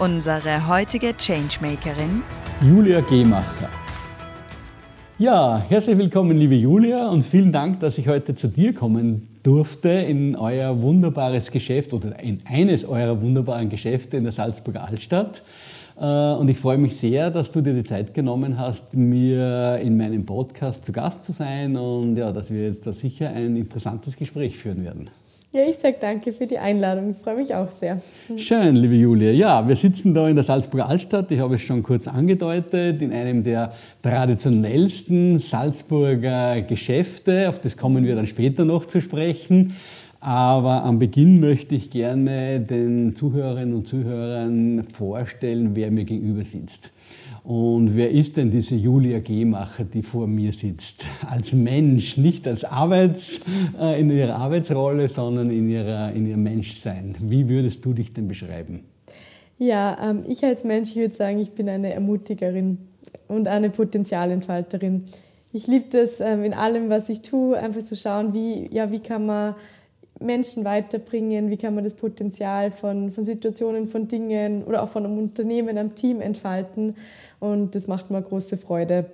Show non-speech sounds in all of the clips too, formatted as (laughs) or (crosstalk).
Unsere heutige Changemakerin Julia Gehmacher. Ja, herzlich willkommen, liebe Julia, und vielen Dank, dass ich heute zu dir kommen durfte in euer wunderbares Geschäft oder in eines eurer wunderbaren Geschäfte in der Salzburger Altstadt. Äh, und ich freue mich sehr, dass du dir die Zeit genommen hast, mir in meinem Podcast zu Gast zu sein und ja, dass wir jetzt da sicher ein interessantes Gespräch führen werden. Ja, ich sage danke für die Einladung. Ich freue mich auch sehr. Schön, liebe Julia. Ja, wir sitzen da in der Salzburger Altstadt. Ich habe es schon kurz angedeutet, in einem der traditionellsten Salzburger Geschäfte. Auf das kommen wir dann später noch zu sprechen. Aber am Beginn möchte ich gerne den Zuhörerinnen und Zuhörern vorstellen, wer mir gegenüber sitzt. Und wer ist denn diese Julia Gehmacher, die vor mir sitzt? Als Mensch, nicht als Arbeits, äh, in ihrer Arbeitsrolle, sondern in, ihrer, in ihrem Menschsein. Wie würdest du dich denn beschreiben? Ja, ähm, ich als Mensch, ich würde sagen, ich bin eine Ermutigerin und eine Potenzialentfalterin. Ich liebe das ähm, in allem, was ich tue, einfach zu schauen, wie, ja, wie kann man Menschen weiterbringen, wie kann man das Potenzial von, von Situationen, von Dingen oder auch von einem Unternehmen, einem Team entfalten. Und das macht mir große Freude.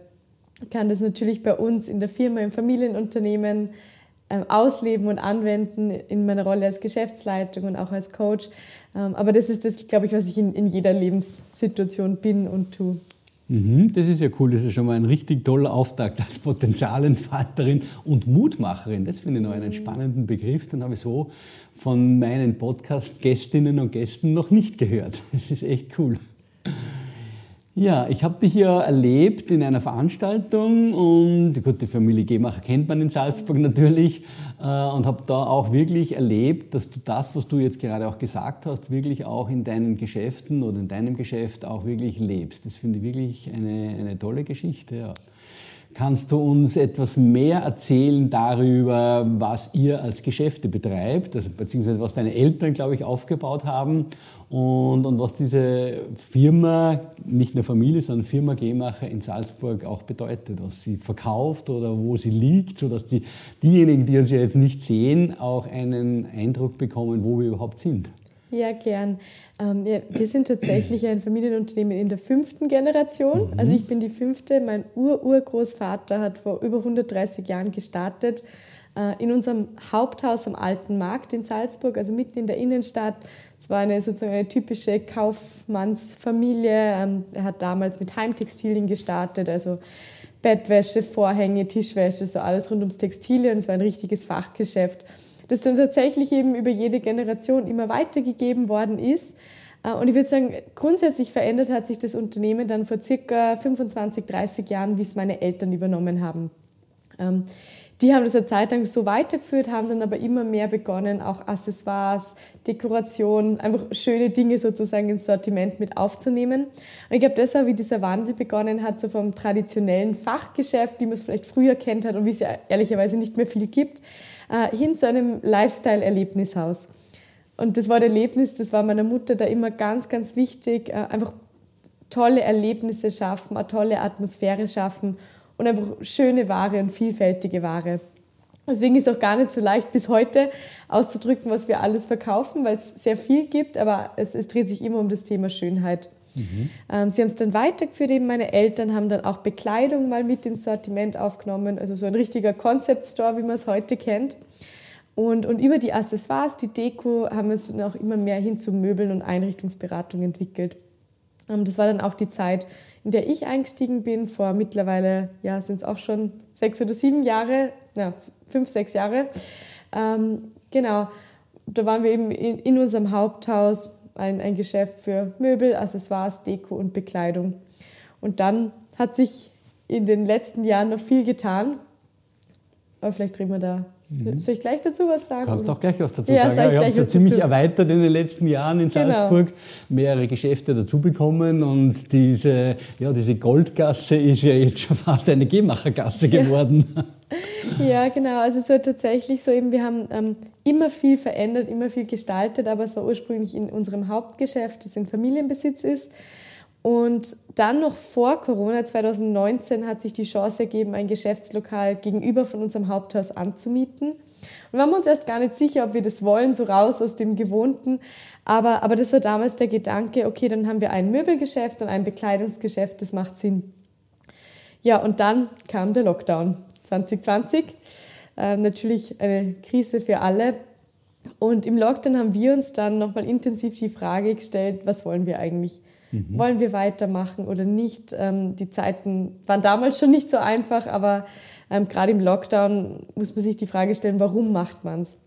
Ich kann das natürlich bei uns in der Firma, im Familienunternehmen äh, ausleben und anwenden in meiner Rolle als Geschäftsleitung und auch als Coach. Ähm, aber das ist das, glaube ich, was ich in, in jeder Lebenssituation bin und tue. Mhm, das ist ja cool, das ist schon mal ein richtig toller Auftakt als Potenzialentfalterin und Mutmacherin. Das finde ich noch einen spannenden Begriff, den habe ich so von meinen Podcast-Gästinnen und Gästen noch nicht gehört. Das ist echt cool. Ja, ich habe dich ja erlebt in einer Veranstaltung und gut, die Familie Gemacher kennt man in Salzburg natürlich äh, und habe da auch wirklich erlebt, dass du das, was du jetzt gerade auch gesagt hast, wirklich auch in deinen Geschäften oder in deinem Geschäft auch wirklich lebst. Das finde ich wirklich eine, eine tolle Geschichte. Ja. Kannst du uns etwas mehr erzählen darüber, was ihr als Geschäfte betreibt, also, beziehungsweise was deine Eltern, glaube ich, aufgebaut haben und, und was diese Firma, nicht nur Familie, sondern Firma Gemacher in Salzburg auch bedeutet, was sie verkauft oder wo sie liegt, sodass die, diejenigen, die uns ja jetzt nicht sehen, auch einen Eindruck bekommen, wo wir überhaupt sind? Ja, gern. Ähm, ja, wir sind tatsächlich ein Familienunternehmen in der fünften Generation. Mhm. Also ich bin die fünfte. Mein Ur-Urgroßvater hat vor über 130 Jahren gestartet äh, in unserem Haupthaus am Alten Markt in Salzburg, also mitten in der Innenstadt. Es war eine sozusagen eine typische Kaufmannsfamilie. Ähm, er hat damals mit Heimtextilien gestartet, also Bettwäsche, Vorhänge, Tischwäsche, so alles rund ums Textilien. es war ein richtiges Fachgeschäft das dann tatsächlich eben über jede Generation immer weitergegeben worden ist. Äh, und ich würde sagen, grundsätzlich verändert hat sich das Unternehmen dann vor circa 25, 30 Jahren, wie es meine Eltern übernommen haben. Ähm, die haben das eine Zeit lang so weitergeführt, haben dann aber immer mehr begonnen, auch Accessoires, Dekoration, einfach schöne Dinge sozusagen ins Sortiment mit aufzunehmen. Und ich glaube, das war, wie dieser Wandel begonnen hat, so vom traditionellen Fachgeschäft, wie man es vielleicht früher kennt hat und wie es ja ehrlicherweise nicht mehr viel gibt, äh, hin zu einem Lifestyle-Erlebnishaus. Und das das Erlebnis, das war meiner Mutter da immer ganz, ganz wichtig, äh, einfach tolle Erlebnisse schaffen, eine tolle Atmosphäre schaffen und einfach schöne Ware und vielfältige Ware. Deswegen ist es auch gar nicht so leicht bis heute auszudrücken, was wir alles verkaufen, weil es sehr viel gibt, aber es, es dreht sich immer um das Thema Schönheit. Mhm. Ähm, sie haben es dann weitergeführt, eben meine Eltern haben dann auch Bekleidung mal mit ins Sortiment aufgenommen, also so ein richtiger Concept Store, wie man es heute kennt. Und, und über die Accessoires, die Deko, haben wir es dann auch immer mehr hin zu Möbeln und Einrichtungsberatung entwickelt. Ähm, das war dann auch die Zeit, in der ich eingestiegen bin. Vor mittlerweile, ja, sind es auch schon sechs oder sieben Jahre, ja, fünf, sechs Jahre. Ähm, genau, da waren wir eben in, in unserem Haupthaus, ein, ein Geschäft für Möbel, Accessoires, Deko und Bekleidung. Und dann hat sich in den letzten Jahren noch viel getan. Aber vielleicht reden wir da Mhm. Soll ich gleich dazu was sagen? Kannst du auch gleich was dazu ja, sagen. Ja, ihr habt es ziemlich erweitert in den letzten Jahren in genau. Salzburg, genau. mehrere Geschäfte dazu bekommen und diese, ja, diese Goldgasse ist ja jetzt schon fast eine Gehmachergasse geworden. Ja, genau. Also war tatsächlich so, eben, wir haben ähm, immer viel verändert, immer viel gestaltet, aber es war ursprünglich in unserem Hauptgeschäft, das in Familienbesitz ist. Und dann noch vor Corona 2019 hat sich die Chance ergeben, ein Geschäftslokal gegenüber von unserem Haupthaus anzumieten. Und wir waren uns erst gar nicht sicher, ob wir das wollen, so raus aus dem Gewohnten. Aber, aber das war damals der Gedanke, okay, dann haben wir ein Möbelgeschäft und ein Bekleidungsgeschäft, das macht Sinn. Ja, und dann kam der Lockdown 2020. Äh, natürlich eine Krise für alle. Und im Lockdown haben wir uns dann nochmal intensiv die Frage gestellt, was wollen wir eigentlich? Mhm. Wollen wir weitermachen oder nicht? Ähm, die Zeiten waren damals schon nicht so einfach, aber ähm, gerade im Lockdown muss man sich die Frage stellen, warum macht man es?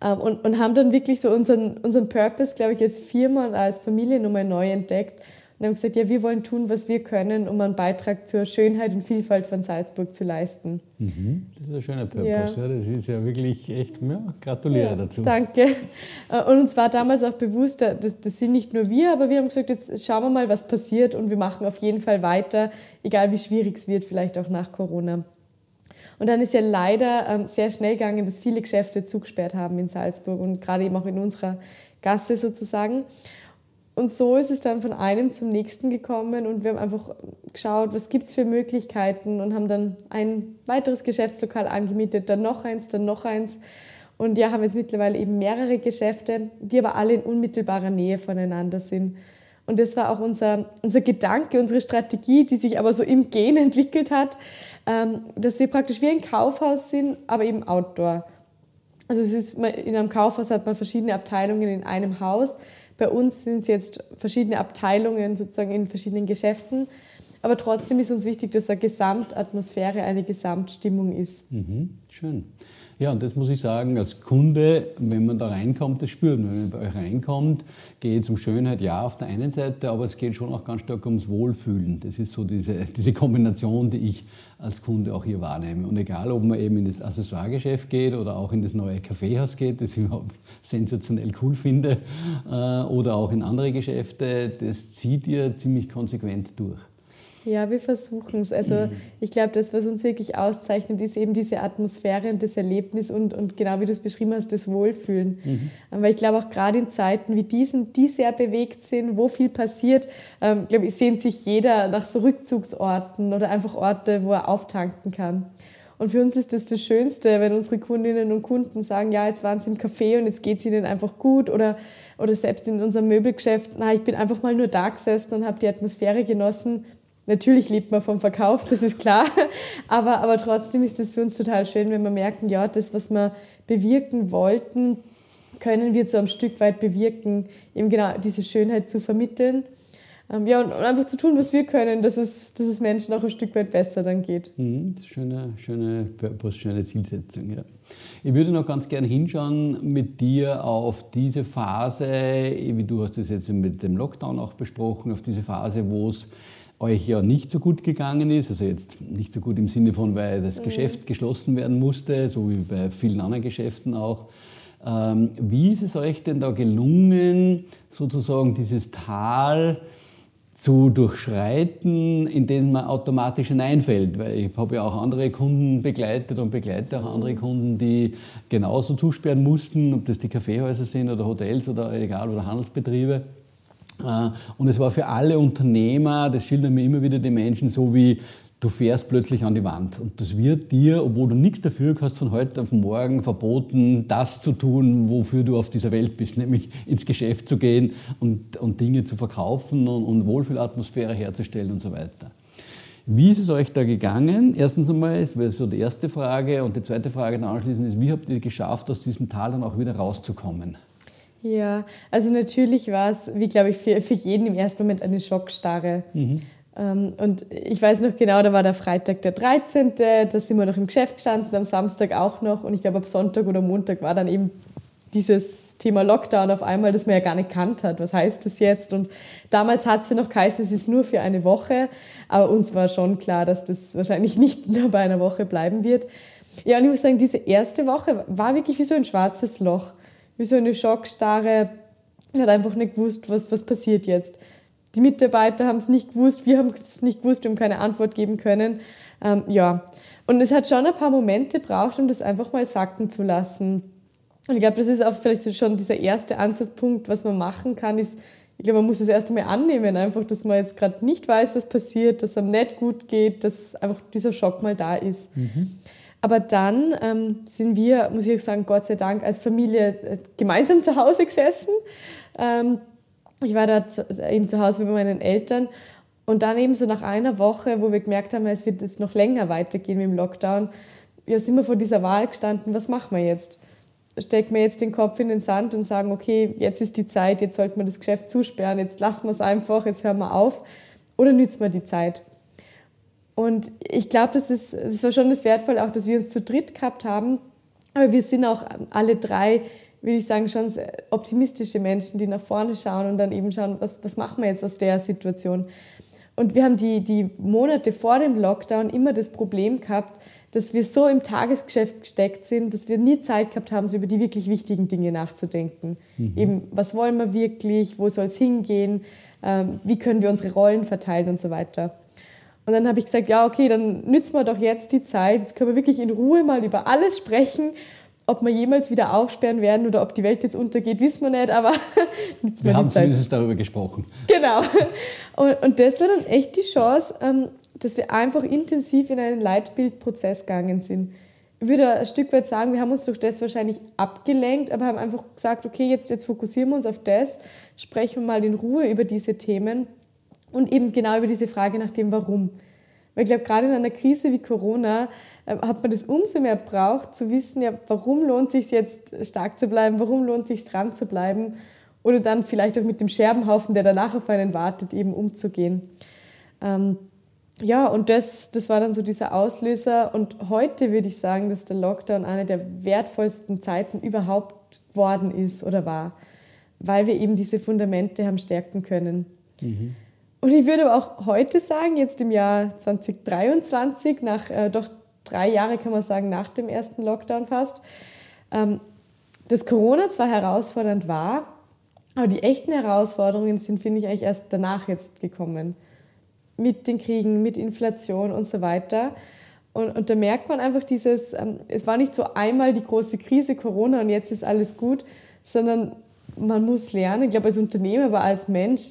Ähm, und, und haben dann wirklich so unseren, unseren Purpose, glaube ich, als Firma und als Familie nochmal neu entdeckt und haben gesagt, ja, wir wollen tun, was wir können, um einen Beitrag zur Schönheit und Vielfalt von Salzburg zu leisten. Mhm. Das ist ein schöner Purpose. Ja. ja. Das ist ja wirklich echt, ja, gratuliere ja, dazu. Danke. Äh, und uns war damals auch bewusst, äh, das, das sind nicht nur wir, aber wir haben gesagt, jetzt schauen wir mal, was passiert und wir machen auf jeden Fall weiter, egal wie schwierig es wird, vielleicht auch nach Corona. Und dann ist ja leider ähm, sehr schnell gegangen, dass viele Geschäfte zugesperrt haben in Salzburg und gerade eben auch in unserer Gasse sozusagen. Und so ist es dann von einem zum nächsten gekommen und wir haben einfach geschaut, was gibt es für Möglichkeiten und haben dann ein weiteres Geschäftslokal angemietet, dann noch eins, dann noch eins. Und ja, haben jetzt mittlerweile eben mehrere Geschäfte, die aber alle in unmittelbarer Nähe voneinander sind. Und das war auch unser, unser Gedanke, unsere Strategie, die sich aber so im Gen entwickelt hat, ähm, dass wir praktisch wie ein Kaufhaus sind, aber eben Outdoor. Also ist, in einem Kaufhaus hat man verschiedene Abteilungen in einem Haus. Bei uns sind es jetzt verschiedene Abteilungen sozusagen in verschiedenen Geschäften. Aber trotzdem ist uns wichtig, dass eine Gesamtatmosphäre, eine Gesamtstimmung ist. Mhm, schön. Ja, und das muss ich sagen, als Kunde, wenn man da reinkommt, das spürt man. Wenn man bei euch reinkommt, geht es um Schönheit, ja, auf der einen Seite, aber es geht schon auch ganz stark ums Wohlfühlen. Das ist so diese, (laughs) diese Kombination, die ich als Kunde auch hier wahrnehme. Und egal, ob man eben in das Accessoiregeschäft geht oder auch in das neue Kaffeehaus geht, das ich überhaupt (laughs) sensationell cool finde, äh, oder auch in andere Geschäfte, das zieht ihr ziemlich konsequent durch. Ja, wir versuchen es. Also mhm. ich glaube, das, was uns wirklich auszeichnet, ist eben diese Atmosphäre und das Erlebnis und, und genau wie du es beschrieben hast, das Wohlfühlen. Mhm. Weil ich glaube auch gerade in Zeiten wie diesen, die sehr bewegt sind, wo viel passiert, ähm, glaube ich, sehnt sich jeder nach so Rückzugsorten oder einfach Orte, wo er auftanken kann. Und für uns ist das das Schönste, wenn unsere Kundinnen und Kunden sagen, ja, jetzt waren sie im Café und jetzt geht es ihnen einfach gut oder, oder selbst in unserem Möbelgeschäft, na, ich bin einfach mal nur da gesessen und habe die Atmosphäre genossen Natürlich lebt man vom Verkauf, das ist klar, aber, aber trotzdem ist es für uns total schön, wenn wir merken, ja, das, was wir bewirken wollten, können wir zu einem Stück weit bewirken, eben genau diese Schönheit zu vermitteln. Ähm, ja, und, einfach zu tun, was wir können, dass es, dass es Menschen auch ein Stück weit besser dann geht. Mhm, schöne, schöne Purpose, schöne Zielsetzung, ja. Ich würde noch ganz gerne hinschauen mit dir auf diese Phase, wie du hast es jetzt mit dem Lockdown auch besprochen, auf diese Phase, wo es euch ja nicht so gut gegangen ist, also jetzt nicht so gut im Sinne von, weil das mhm. Geschäft geschlossen werden musste, so wie bei vielen anderen Geschäften auch. Ähm, wie ist es euch denn da gelungen, sozusagen dieses Tal zu durchschreiten, in dem man automatisch hineinfällt? Weil ich habe ja auch andere Kunden begleitet und begleite auch andere Kunden, die genauso zusperren mussten, ob das die Kaffeehäuser sind oder Hotels oder egal oder Handelsbetriebe. Äh, und es war für alle Unternehmer, das schildern mir immer wieder die Menschen, so wie du fährst plötzlich an die Wand. Und das wird dir, obwohl du nichts dafür hast, von heute auf morgen verboten, das zu tun, wofür du auf dieser Welt bist, nämlich ins Geschäft zu gehen und, und Dinge zu verkaufen und, und Wohlfühlatmosphäre herzustellen und so weiter. Wie ist es euch da gegangen? Erstens einmal, das wäre so die erste Frage. Und die zweite Frage dann anschließend ist, wie habt ihr geschafft, aus diesem Tal dann auch wieder rauszukommen? Ja, also natürlich war es, wie glaube ich, für, für jeden im ersten Moment eine Schockstarre. Mhm. Ähm, und ich weiß noch genau, da war der Freitag der 13., da sind wir noch im Geschäft gestanden, am Samstag auch noch. Und ich glaube, ab Sonntag oder Montag war dann eben dieses Thema Lockdown auf einmal, das man ja gar nicht kannt hat. Was heißt das jetzt? Und damals hat es ja noch geheißen, es ist nur für eine Woche. Aber uns war schon klar, dass das wahrscheinlich nicht (laughs) nur bei einer Woche bleiben wird. Ja, und ich muss sagen, diese erste Woche war wirklich wie so ein schwarzes Loch, wie so eine Schockstarre. Ich hatte einfach nicht gewusst, was, was passiert jetzt. Die Mitarbeiter haben es nicht gewusst, wir haben es nicht gewusst, wir haben keine Antwort geben können. Ähm, ja, und es hat schon ein paar Momente gebraucht, um das einfach mal sacken zu lassen. Und ich glaube, das ist auch vielleicht schon dieser erste Ansatzpunkt, was man machen kann, ist, ich glaube, man muss es erst einmal annehmen, einfach, dass man jetzt gerade nicht weiß, was passiert, dass es einem nicht gut geht, dass einfach dieser Schock mal da ist. Mhm. Aber dann ähm, sind wir, muss ich sagen, Gott sei Dank als Familie äh, gemeinsam zu Hause gesessen. Ähm, ich war da eben zu Hause mit meinen Eltern und dann eben so nach einer Woche, wo wir gemerkt haben, es wird jetzt noch länger weitergehen mit dem Lockdown, ja, sind wir vor dieser Wahl gestanden, was machen wir jetzt? Stecken wir jetzt den Kopf in den Sand und sagen, okay, jetzt ist die Zeit, jetzt sollten wir das Geschäft zusperren, jetzt lassen wir es einfach, jetzt hören wir auf oder nützen wir die Zeit? Und ich glaube, das, das war schon das Wertvolle, auch dass wir uns zu dritt gehabt haben. Aber wir sind auch alle drei würde ich sagen, schon optimistische Menschen, die nach vorne schauen und dann eben schauen, was, was machen wir jetzt aus der Situation. Und wir haben die, die Monate vor dem Lockdown immer das Problem gehabt, dass wir so im Tagesgeschäft gesteckt sind, dass wir nie Zeit gehabt haben, so über die wirklich wichtigen Dinge nachzudenken. Mhm. Eben, was wollen wir wirklich, wo soll es hingehen, ähm, wie können wir unsere Rollen verteilen und so weiter. Und dann habe ich gesagt, ja, okay, dann nützen wir doch jetzt die Zeit, jetzt können wir wirklich in Ruhe mal über alles sprechen ob wir jemals wieder aufsperren werden oder ob die Welt jetzt untergeht, wissen wir nicht, aber (laughs) wir haben zumindest darüber gesprochen. Genau. (laughs) Und, und das war dann echt die Chance, ähm, dass wir einfach intensiv in einen Leitbildprozess gegangen sind. Ich würde ein Stück weit sagen, wir haben uns durch das wahrscheinlich abgelenkt, aber haben einfach gesagt, okay, jetzt, jetzt fokussieren wir uns auf das, sprechen wir mal in Ruhe über diese Themen und eben genau über diese Frage nach dem Warum. Weil ich glaube, gerade in einer Krise wie Corona äh, hat man das umso mehr braucht, zu wissen, ja, warum lohnt es sich jetzt stark zu bleiben, warum lohnt es sich dran zu bleiben oder dann vielleicht auch mit dem Scherbenhaufen, der danach auf einen wartet, eben umzugehen. Ähm, ja, und das, das war dann so dieser Auslöser. Und heute würde ich sagen, dass der Lockdown eine der wertvollsten Zeiten überhaupt geworden ist oder war, weil wir eben diese Fundamente haben stärken können. Mhm. Und ich würde aber auch heute sagen, jetzt im Jahr 2023, nach äh, doch drei Jahre, kann man sagen, nach dem ersten Lockdown fast, ähm, dass Corona zwar herausfordernd war, aber die echten Herausforderungen sind, finde ich, eigentlich erst danach jetzt gekommen. Mit den Kriegen, mit Inflation und so weiter. Und, und da merkt man einfach dieses, ähm, es war nicht so einmal die große Krise Corona und jetzt ist alles gut, sondern man muss lernen, ich glaube als Unternehmer, aber als Mensch,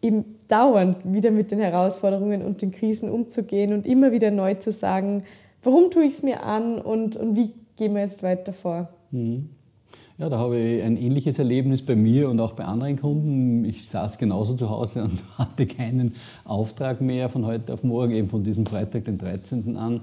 eben dauernd wieder mit den Herausforderungen und den Krisen umzugehen und immer wieder neu zu sagen, warum tue ich es mir an und, und wie gehen wir jetzt weiter vor? Mhm. Ja, da habe ich ein ähnliches Erlebnis bei mir und auch bei anderen Kunden. Ich saß genauso zu Hause und (laughs) hatte keinen Auftrag mehr von heute auf morgen, eben von diesem Freitag, den 13. an.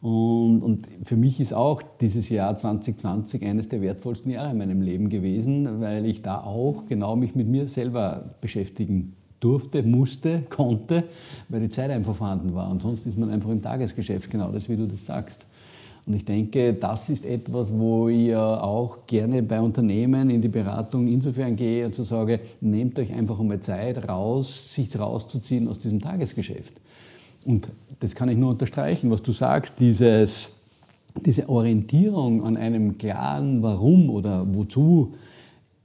Und, und, für mich ist auch dieses Jahr 2020 eines der wertvollsten Jahre in meinem Leben gewesen, weil ich da auch genau mich mit mir selber beschäftigen durfte, musste, konnte, weil die Zeit einfach vorhanden war. Und sonst ist man einfach im Tagesgeschäft, genau das, wie du das sagst. Und ich denke, das ist etwas, wo ich auch gerne bei Unternehmen in die Beratung insofern gehe und so sage, nehmt euch einfach einmal Zeit raus, sich rauszuziehen aus diesem Tagesgeschäft. Und das kann ich nur unterstreichen, was du sagst, dieses, diese Orientierung an einem klaren Warum oder Wozu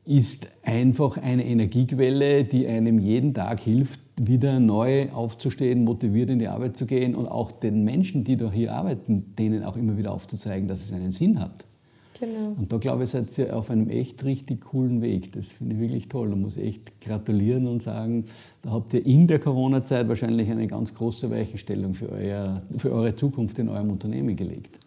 ist einfach eine Energiequelle, die einem jeden Tag hilft, wieder neu aufzustehen, motiviert in die Arbeit zu gehen und auch den Menschen, die da hier arbeiten, denen auch immer wieder aufzuzeigen, dass es einen Sinn hat. Genau. Und da glaube ich, seid ihr auf einem echt richtig coolen Weg. Das finde ich wirklich toll. Da muss ich echt gratulieren und sagen, da habt ihr in der Corona-Zeit wahrscheinlich eine ganz große Weichenstellung für, euer, für eure Zukunft in eurem Unternehmen gelegt.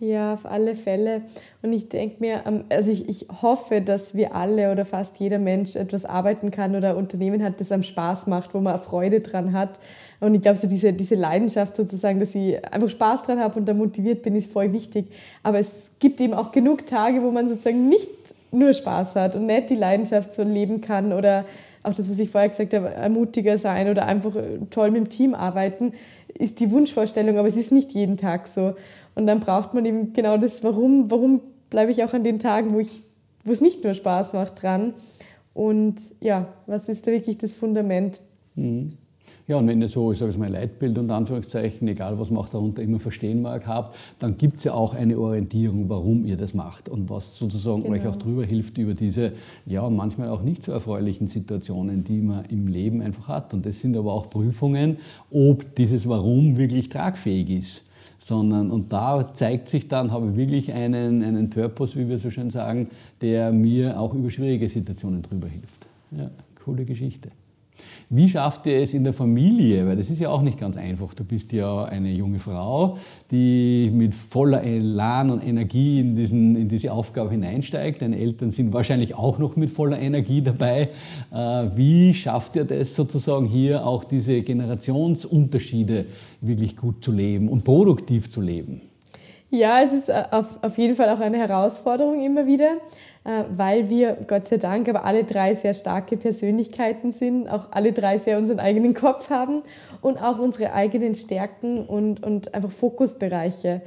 Ja, auf alle Fälle. Und ich denke mir, ähm, also ich, ich hoffe, dass wir alle oder fast jeder Mensch etwas arbeiten kann oder Unternehmen hat, das einem Spaß macht, wo man Freude dran hat. Und ich glaube, so diese, diese Leidenschaft sozusagen, dass ich einfach Spaß dran habe und da motiviert bin, ist voll wichtig. Aber es gibt eben auch genug Tage, wo man sozusagen nicht nur Spaß hat und nicht die Leidenschaft so leben kann oder auch das, was ich vorher gesagt habe, ermutiger sein oder einfach toll mit dem Team arbeiten, ist die Wunschvorstellung, aber es ist nicht jeden Tag so. Und dann braucht man eben genau das, warum, warum bleibe ich auch an den Tagen, wo, ich, wo es nicht nur Spaß macht, dran. Und ja, was ist da wirklich das Fundament? Mhm. Ja, und wenn ihr so, ich sage es mal, Leitbild und Anführungszeichen, egal was man auch darunter immer verstehen mag, habt, dann gibt es ja auch eine Orientierung, warum ihr das macht und was sozusagen genau. euch auch drüber hilft über diese, ja, manchmal auch nicht so erfreulichen Situationen, die man im Leben einfach hat. Und das sind aber auch Prüfungen, ob dieses Warum wirklich tragfähig ist sondern und da zeigt sich dann, habe ich wirklich einen, einen Purpose, wie wir so schön sagen, der mir auch über schwierige Situationen drüber hilft. Ja, coole Geschichte. Wie schafft ihr es in der Familie? Weil das ist ja auch nicht ganz einfach. Du bist ja eine junge Frau, die mit voller Elan und Energie in, diesen, in diese Aufgabe hineinsteigt. Deine Eltern sind wahrscheinlich auch noch mit voller Energie dabei. Äh, wie schafft ihr das sozusagen hier auch diese Generationsunterschiede wirklich gut zu leben und produktiv zu leben? Ja, es ist äh, auf, auf jeden Fall auch eine Herausforderung immer wieder. Äh, weil wir, Gott sei Dank, aber alle drei sehr starke Persönlichkeiten sind, auch alle drei sehr unseren eigenen Kopf haben und auch unsere eigenen Stärken und, und einfach Fokusbereiche.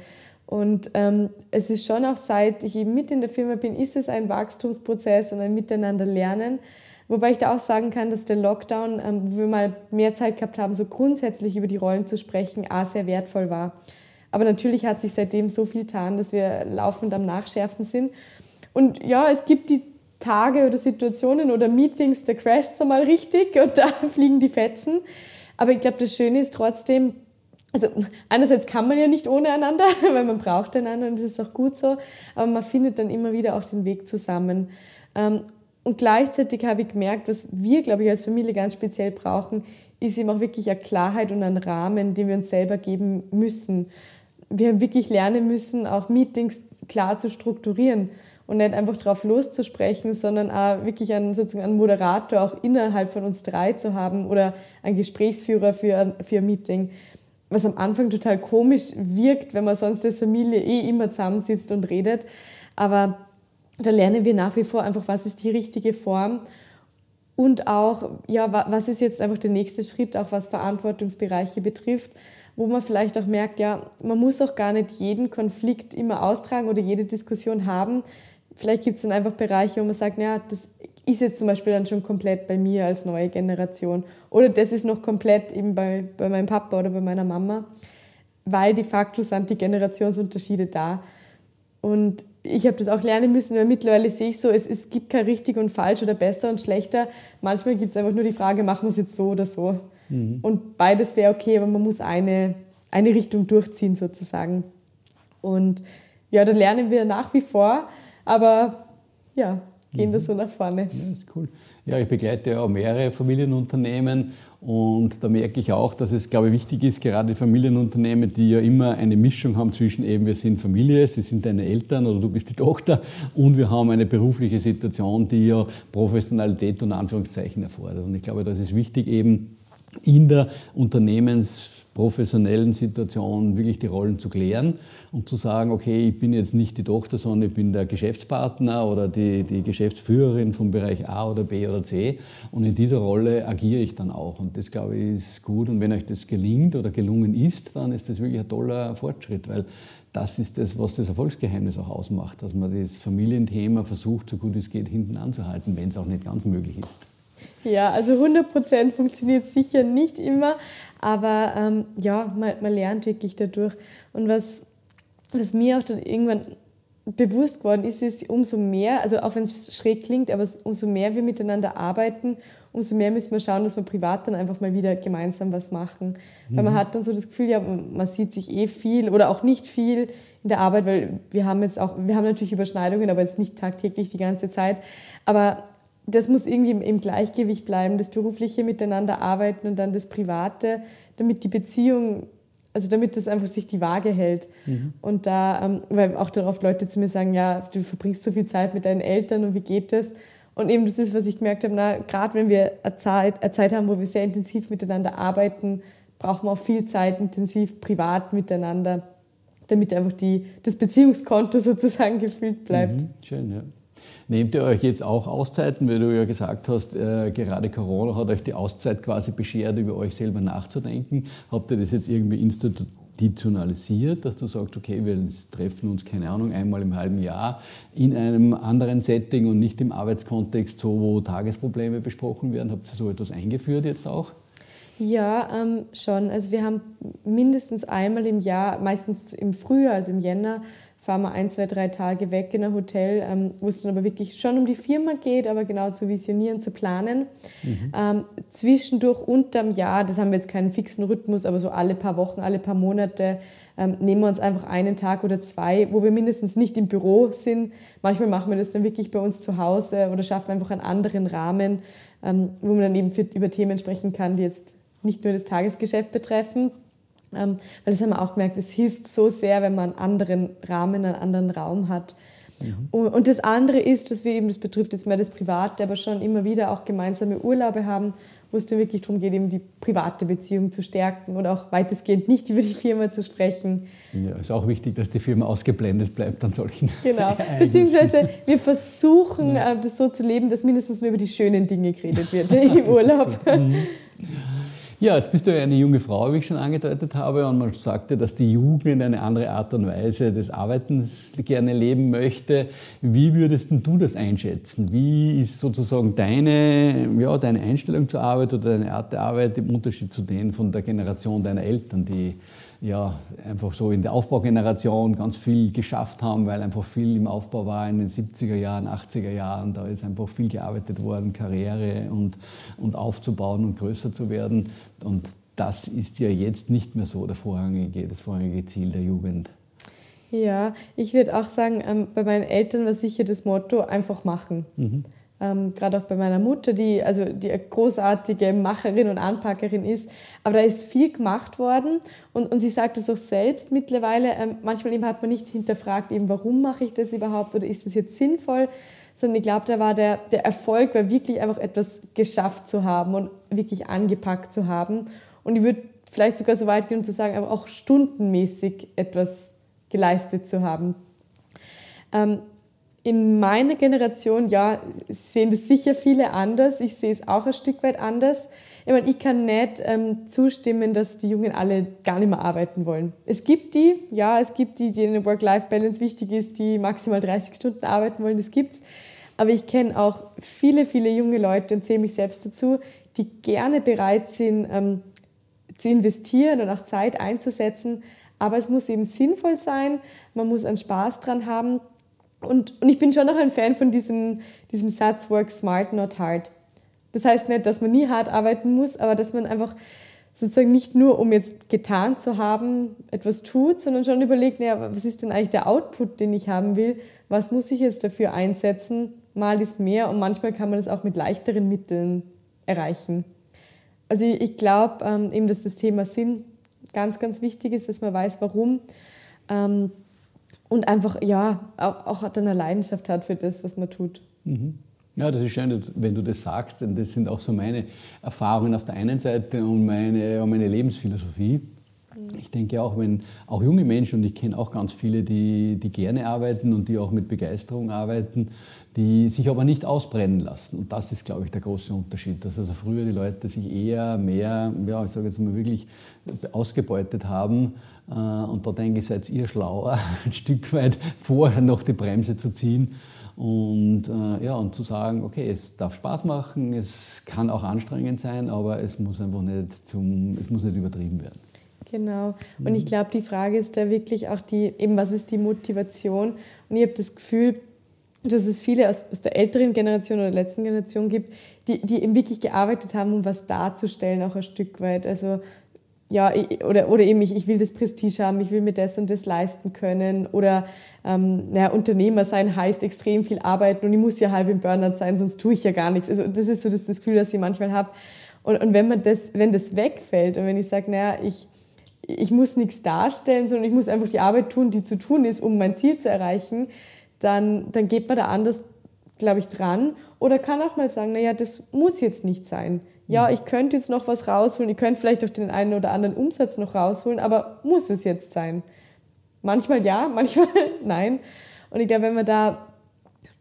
Und ähm, es ist schon auch seit ich eben mit in der Firma bin, ist es ein Wachstumsprozess und ein Miteinander lernen. Wobei ich da auch sagen kann, dass der Lockdown, ähm, wo wir mal mehr Zeit gehabt haben, so grundsätzlich über die Rollen zu sprechen, auch sehr wertvoll war. Aber natürlich hat sich seitdem so viel getan, dass wir laufend am Nachschärfen sind. Und ja, es gibt die Tage oder Situationen oder Meetings, da crasht es einmal richtig (laughs) und da fliegen die Fetzen. Aber ich glaube, das Schöne ist trotzdem, also einerseits kann man ja nicht ohne einander, (laughs) weil man braucht einander und das ist auch gut so, aber man findet dann immer wieder auch den Weg zusammen. Ähm, und gleichzeitig habe ich gemerkt, was wir, glaube ich, als Familie ganz speziell brauchen, ist eben auch wirklich eine Klarheit und ein Rahmen, den wir uns selber geben müssen. Wir haben wirklich lernen müssen, auch Meetings klar zu strukturieren und nicht einfach drauf loszusprechen, sondern auch wirklich einen, sozusagen einen Moderator auch innerhalb von uns drei zu haben oder einen Gesprächsführer für ein, für ein Meeting. Was am Anfang total komisch wirkt, wenn man sonst als Familie eh immer zusammensitzt und redet. Aber da lernen wir nach wie vor einfach, was ist die richtige Form und auch, ja, was ist jetzt einfach der nächste Schritt, auch was Verantwortungsbereiche betrifft, wo man vielleicht auch merkt, ja, man muss auch gar nicht jeden Konflikt immer austragen oder jede Diskussion haben, vielleicht gibt es dann einfach Bereiche, wo man sagt, ja, das ist jetzt zum Beispiel dann schon komplett bei mir als neue Generation. Oder das ist noch komplett eben bei, bei meinem Papa oder bei meiner Mama, weil de facto sind die Generationsunterschiede da. Und ich habe das auch lernen müssen, weil mittlerweile sehe ich so, es, es gibt kein richtig und falsch oder besser und schlechter. Manchmal gibt es einfach nur die Frage, machen wir es jetzt so oder so. Mhm. Und beides wäre okay, aber man muss eine, eine Richtung durchziehen sozusagen. Und ja, da lernen wir nach wie vor, aber ja, gehen mhm. da so nach vorne. Ja, ist cool. Ja, ich begleite ja auch mehrere Familienunternehmen und da merke ich auch, dass es, glaube ich, wichtig ist, gerade Familienunternehmen, die ja immer eine Mischung haben zwischen eben, wir sind Familie, sie sind deine Eltern oder du bist die Tochter und wir haben eine berufliche Situation, die ja Professionalität und Anführungszeichen erfordert. Und ich glaube, das ist wichtig eben in der unternehmensprofessionellen Situation wirklich die Rollen zu klären und zu sagen, okay, ich bin jetzt nicht die Tochter, sondern ich bin der Geschäftspartner oder die, die Geschäftsführerin vom Bereich A oder B oder C. Und in dieser Rolle agiere ich dann auch. Und das glaube ich ist gut. Und wenn euch das gelingt oder gelungen ist, dann ist das wirklich ein toller Fortschritt, weil das ist das, was das Erfolgsgeheimnis auch ausmacht, dass man das Familienthema versucht, so gut es geht, hinten anzuhalten, wenn es auch nicht ganz möglich ist. Ja, also 100% funktioniert sicher nicht immer, aber ähm, ja, man, man lernt wirklich dadurch. Und was was mir auch dann irgendwann bewusst geworden ist, ist, umso mehr, also auch wenn es schräg klingt, aber umso mehr wir miteinander arbeiten, umso mehr müssen wir schauen, dass wir privat dann einfach mal wieder gemeinsam was machen. Mhm. Weil man hat dann so das Gefühl, ja, man sieht sich eh viel oder auch nicht viel in der Arbeit, weil wir haben jetzt auch, wir haben natürlich Überschneidungen, aber jetzt nicht tagtäglich die ganze Zeit. Aber das muss irgendwie im Gleichgewicht bleiben, das berufliche Miteinander arbeiten und dann das Private, damit die Beziehung also damit das einfach sich die Waage hält. Mhm. Und da, ähm, weil auch darauf Leute zu mir sagen, ja, du verbringst so viel Zeit mit deinen Eltern und wie geht das? Und eben das ist, was ich gemerkt habe, na, gerade wenn wir eine Zeit, eine Zeit haben, wo wir sehr intensiv miteinander arbeiten, brauchen wir auch viel Zeit intensiv privat miteinander, damit einfach die, das Beziehungskonto (laughs) sozusagen gefüllt bleibt. Mhm. Schön, ja. Nehmt ihr euch jetzt auch Auszeiten, weil du ja gesagt hast, äh, gerade Corona hat euch die Auszeit quasi beschert, über euch selber nachzudenken. Habt ihr das jetzt irgendwie institutionalisiert, dass du sagst, okay, wir treffen uns, keine Ahnung, einmal im halben Jahr in einem anderen Setting und nicht im Arbeitskontext, so wo Tagesprobleme besprochen werden? Habt ihr so etwas eingeführt jetzt auch? Ja, ähm, schon. Also wir haben mindestens einmal im Jahr, meistens im Frühjahr, also im Jänner, fahren wir ein, zwei, drei Tage weg in ein Hotel, ähm, wo es dann aber wirklich schon um die Firma geht, aber genau zu visionieren, zu planen. Mhm. Ähm, zwischendurch unterm Jahr, das haben wir jetzt keinen fixen Rhythmus, aber so alle paar Wochen, alle paar Monate ähm, nehmen wir uns einfach einen Tag oder zwei, wo wir mindestens nicht im Büro sind. Manchmal machen wir das dann wirklich bei uns zu Hause oder schaffen einfach einen anderen Rahmen, ähm, wo man dann eben für, über Themen sprechen kann, die jetzt nicht nur das Tagesgeschäft betreffen. Ähm, weil das haben wir auch gemerkt, es hilft so sehr, wenn man einen anderen Rahmen, einen anderen Raum hat. Mhm. Und das andere ist, dass wir eben, das betrifft jetzt mehr das Private, aber schon immer wieder auch gemeinsame Urlaube haben, wo es dann wirklich darum geht, eben die private Beziehung zu stärken und auch weitestgehend nicht über die Firma zu sprechen. Ja, ist auch wichtig, dass die Firma ausgeblendet bleibt an solchen. (laughs) Genau, (laughs) beziehungsweise wir versuchen, ja. Äh, das so zu leben, dass mindestens nur über die schönen Dinge geredet wird (laughs) im Urlaub. Ja, jetzt bist du ja eine junge Frau, wie ich schon angedeutet habe, und man sagte, dass die Jugend eine andere Art und Weise des Arbeitens gerne leben möchte. Wie würdest du das einschätzen? Wie ist sozusagen deine, ja, deine Einstellung zur Arbeit oder deine Art der Arbeit im Unterschied zu denen von der Generation deiner Eltern, die ja, einfach so in der Aufbaugeneration ganz viel geschafft haben, weil einfach viel im Aufbau war in den 70er Jahren, 80er Jahren. Da ist einfach viel gearbeitet worden, Karriere und, und aufzubauen und größer zu werden. Und das ist ja jetzt nicht mehr so der vorrangige, das vorrangige Ziel der Jugend. Ja, ich würde auch sagen, ähm, bei meinen Eltern war sicher das Motto einfach machen. Mhm ähm, gerade auch bei meiner Mutter, die also die eine großartige Macherin und Anpackerin ist. Aber da ist viel gemacht worden und, und sie sagt es auch selbst mittlerweile. Ähm, manchmal eben hat man nicht hinterfragt, eben warum mache ich das überhaupt oder ist das jetzt sinnvoll, sondern ich glaube, da war der, der Erfolg, war wirklich einfach etwas geschafft zu haben und wirklich angepackt zu haben. Und ich würde vielleicht sogar so weit gehen, um zu sagen, aber auch stundenmäßig etwas geleistet zu haben. Ähm, in meiner Generation, ja, sehen das sicher viele anders. Ich sehe es auch ein Stück weit anders. Ich meine, ich kann nicht ähm, zustimmen, dass die Jungen alle gar nicht mehr arbeiten wollen. Es gibt die, ja, es gibt die, denen Work-Life-Balance wichtig ist, die maximal 30 Stunden arbeiten wollen, das gibt's. Aber ich kenne auch viele, viele junge Leute und zähle mich selbst dazu, die gerne bereit sind, ähm, zu investieren und auch Zeit einzusetzen. Aber es muss eben sinnvoll sein, man muss einen Spaß dran haben und, und ich bin schon noch ein Fan von diesem, diesem Satz, work smart, not hard. Das heißt nicht, dass man nie hart arbeiten muss, aber dass man einfach sozusagen nicht nur, um jetzt getan zu haben, etwas tut, sondern schon überlegt, naja, was ist denn eigentlich der Output, den ich haben will? Was muss ich jetzt dafür einsetzen? Mal ist mehr und manchmal kann man das auch mit leichteren Mitteln erreichen. Also ich glaube ähm, eben, dass das Thema Sinn ganz, ganz wichtig ist, dass man weiß, warum. Ähm, und einfach, ja, auch, auch hat eine Leidenschaft hat für das, was man tut. Mhm. Ja, das ist schön, wenn du das sagst, denn das sind auch so meine Erfahrungen auf der einen Seite und meine, und meine Lebensphilosophie. Mhm. Ich denke auch, wenn auch junge Menschen, und ich kenne auch ganz viele, die, die gerne arbeiten und die auch mit Begeisterung arbeiten, die sich aber nicht ausbrennen lassen. Und das ist, glaube ich, der große Unterschied, dass also früher die Leute sich eher mehr, ja, ich sage jetzt mal wirklich ausgebeutet haben äh, und da denke ich, seid ihr schlauer, (laughs) ein Stück weit vorher noch die Bremse zu ziehen und, äh, ja, und zu sagen, okay, es darf Spaß machen, es kann auch anstrengend sein, aber es muss einfach nicht, zum, es muss nicht übertrieben werden. Genau. Und ich glaube, die Frage ist da wirklich auch die, eben was ist die Motivation? Und ich habe das Gefühl, dass es viele aus, aus, der älteren Generation oder der letzten Generation gibt, die, die eben wirklich gearbeitet haben, um was darzustellen, auch ein Stück weit. Also ja, oder, oder eben ich, ich will das Prestige haben, ich will mir das und das leisten können. Oder ähm, naja, Unternehmer sein heißt extrem viel arbeiten und ich muss ja halb im Burnout sein, sonst tue ich ja gar nichts. Also das ist so das, das Gefühl, das ich manchmal habe. Und, und wenn, man das, wenn das wegfällt und wenn ich sage, naja, ich, ich muss nichts darstellen, sondern ich muss einfach die Arbeit tun, die zu tun ist, um mein Ziel zu erreichen, dann, dann geht man da anders, glaube ich, dran. Oder kann auch mal sagen, naja, das muss jetzt nicht sein ja, ich könnte jetzt noch was rausholen, ich könnte vielleicht auch den einen oder anderen Umsatz noch rausholen, aber muss es jetzt sein? Manchmal ja, (laughs) manchmal nein. Und ich glaube, wenn man da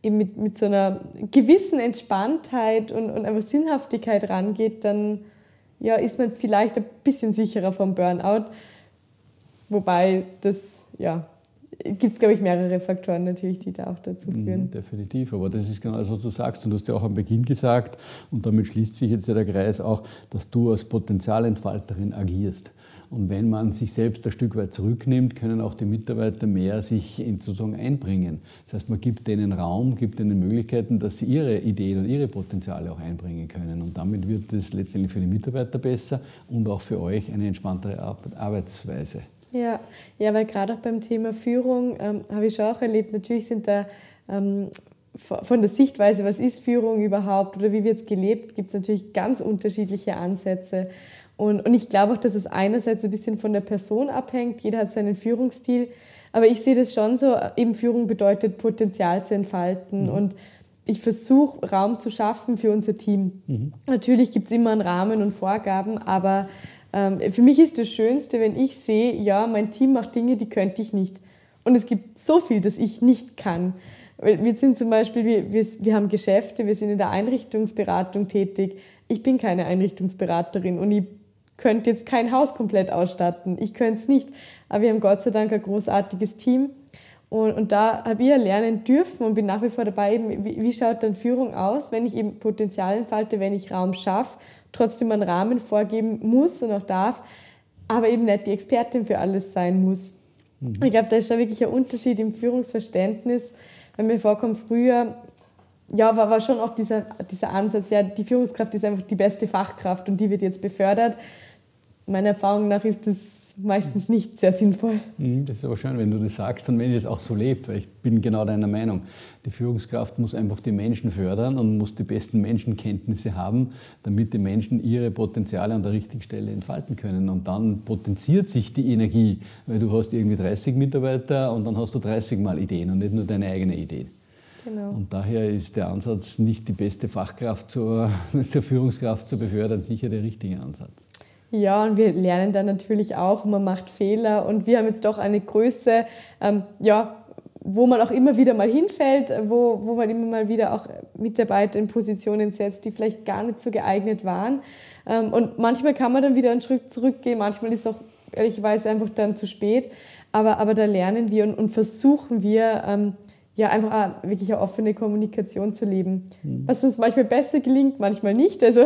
eben mit, mit so einer gewissen Entspanntheit und, und einfach Sinnhaftigkeit rangeht, dann ja, ist man vielleicht ein bisschen sicherer vom Burnout. Wobei das ja gibt es, glaube ich, mehrere Faktoren natürlich, die da auch dazu mhm, führen. definitiv, aber das ist genau das, was du sagst. Und du hast ja auch am Beginn gesagt, und damit schließt sich jetzt ja der Kreis auch, dass du als Potenzialentfalterin agierst. Und wenn man sich selbst ein Stück weit zurücknimmt, können auch die Mitarbeiter mehr sich sozusagen einbringen. Das heißt, man gibt denen Raum, gibt ihnen Möglichkeiten, dass sie ihre Ideen und ihre Potenziale auch einbringen können. Und damit wird es letztendlich für die Mitarbeiter besser und auch für euch eine entspanntere Arbeitsweise. Ja, ja weil gerade auch beim Thema Führung ähm, habe ich schon auch erlebt, natürlich sind da ähm, von der Sichtweise, was ist Führung überhaupt oder wie wird es gelebt, gibt es natürlich ganz unterschiedliche Ansätze. Und, und ich glaube auch, dass es einerseits ein bisschen von der Person abhängt, jeder hat seinen Führungsstil, aber ich sehe das schon so, eben Führung bedeutet Potenzial zu entfalten mhm. und ich versuche Raum zu schaffen für unser Team. Mhm. Natürlich gibt es immer einen Rahmen und Vorgaben, aber für mich ist das Schönste, wenn ich sehe, ja, mein Team macht Dinge, die könnte ich nicht. Und es gibt so viel, das ich nicht kann. Wir sind zum Beispiel, wir, wir, wir haben Geschäfte, wir sind in der Einrichtungsberatung tätig. Ich bin keine Einrichtungsberaterin und ich könnte jetzt kein Haus komplett ausstatten. Ich könnte es nicht. Aber wir haben Gott sei Dank ein großartiges Team. Und, und da habe ich ja lernen dürfen und bin nach wie vor dabei, eben, wie, wie schaut dann Führung aus, wenn ich eben Potenzial entfalte, wenn ich Raum schaffe trotzdem einen Rahmen vorgeben muss und auch darf, aber eben nicht die Expertin für alles sein muss. Mhm. Ich glaube, da ist schon wirklich ein Unterschied im Führungsverständnis. Wenn mir vorkommt, früher ja, war, war schon oft dieser, dieser Ansatz, ja, die Führungskraft ist einfach die beste Fachkraft und die wird jetzt befördert. Meiner Erfahrung nach ist das meistens nicht sehr sinnvoll. Mhm, das ist aber schön, wenn du das sagst und wenn ihr es auch so lebt, weil ich bin genau deiner Meinung. Die Führungskraft muss einfach die Menschen fördern und muss die besten Menschenkenntnisse haben, damit die Menschen ihre Potenziale an der richtigen Stelle entfalten können. Und dann potenziert sich die Energie, weil du hast irgendwie 30 Mitarbeiter und dann hast du 30 Mal Ideen und nicht nur deine eigene Idee. Genau. Und daher ist der Ansatz, nicht die beste Fachkraft zur, (laughs) zur Führungskraft zu befördern, sicher der richtige Ansatz. Ja, und wir lernen dann natürlich auch, man macht Fehler und wir haben jetzt doch eine Größe, ähm, ja, wo man auch immer wieder mal hinfällt, wo, wo man immer mal wieder auch Mitarbeiter in Positionen setzt, die vielleicht gar nicht so geeignet waren. Ähm, und manchmal kann man dann wieder einen Schritt zurückgehen, manchmal ist auch ehrlicherweise einfach dann zu spät. Aber, aber da lernen wir und, und versuchen wir, ähm, ja, einfach wirklich eine offene Kommunikation zu leben. Mhm. Was uns manchmal besser gelingt, manchmal nicht. Also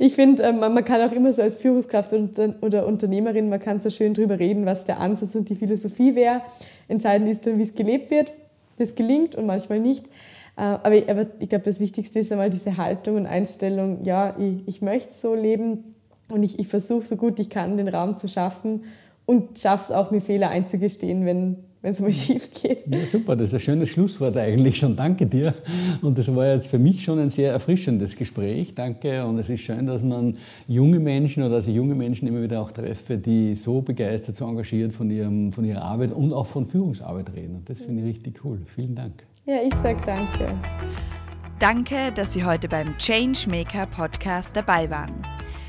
ich finde, ähm, man kann auch immer so als Führungskraft oder Unternehmerin, man kann so schön drüber reden, was der Ansatz und die Philosophie wäre. Entscheidend ist dann, wie es gelebt wird. Das gelingt und manchmal nicht. Äh, aber ich, ich glaube, das Wichtigste ist einmal diese Haltung und Einstellung, ja, ich, ich möchte so leben und ich, ich versuche so gut ich kann, den Raum zu schaffen und schaffe es auch, mir Fehler einzugestehen, wenn, wenn es mal schief geht. Ja, super, das ist ein schönes Schlusswort eigentlich schon. Danke dir. Und das war jetzt für mich schon ein sehr erfrischendes Gespräch. Danke. Und es ist schön, dass man junge Menschen oder dass ich junge Menschen immer wieder auch treffe, die so begeistert, so engagiert von, ihrem, von ihrer Arbeit und auch von Führungsarbeit reden. Und das finde ich richtig cool. Vielen Dank. Ja, ich sage danke. Danke, dass Sie heute beim Changemaker Podcast dabei waren.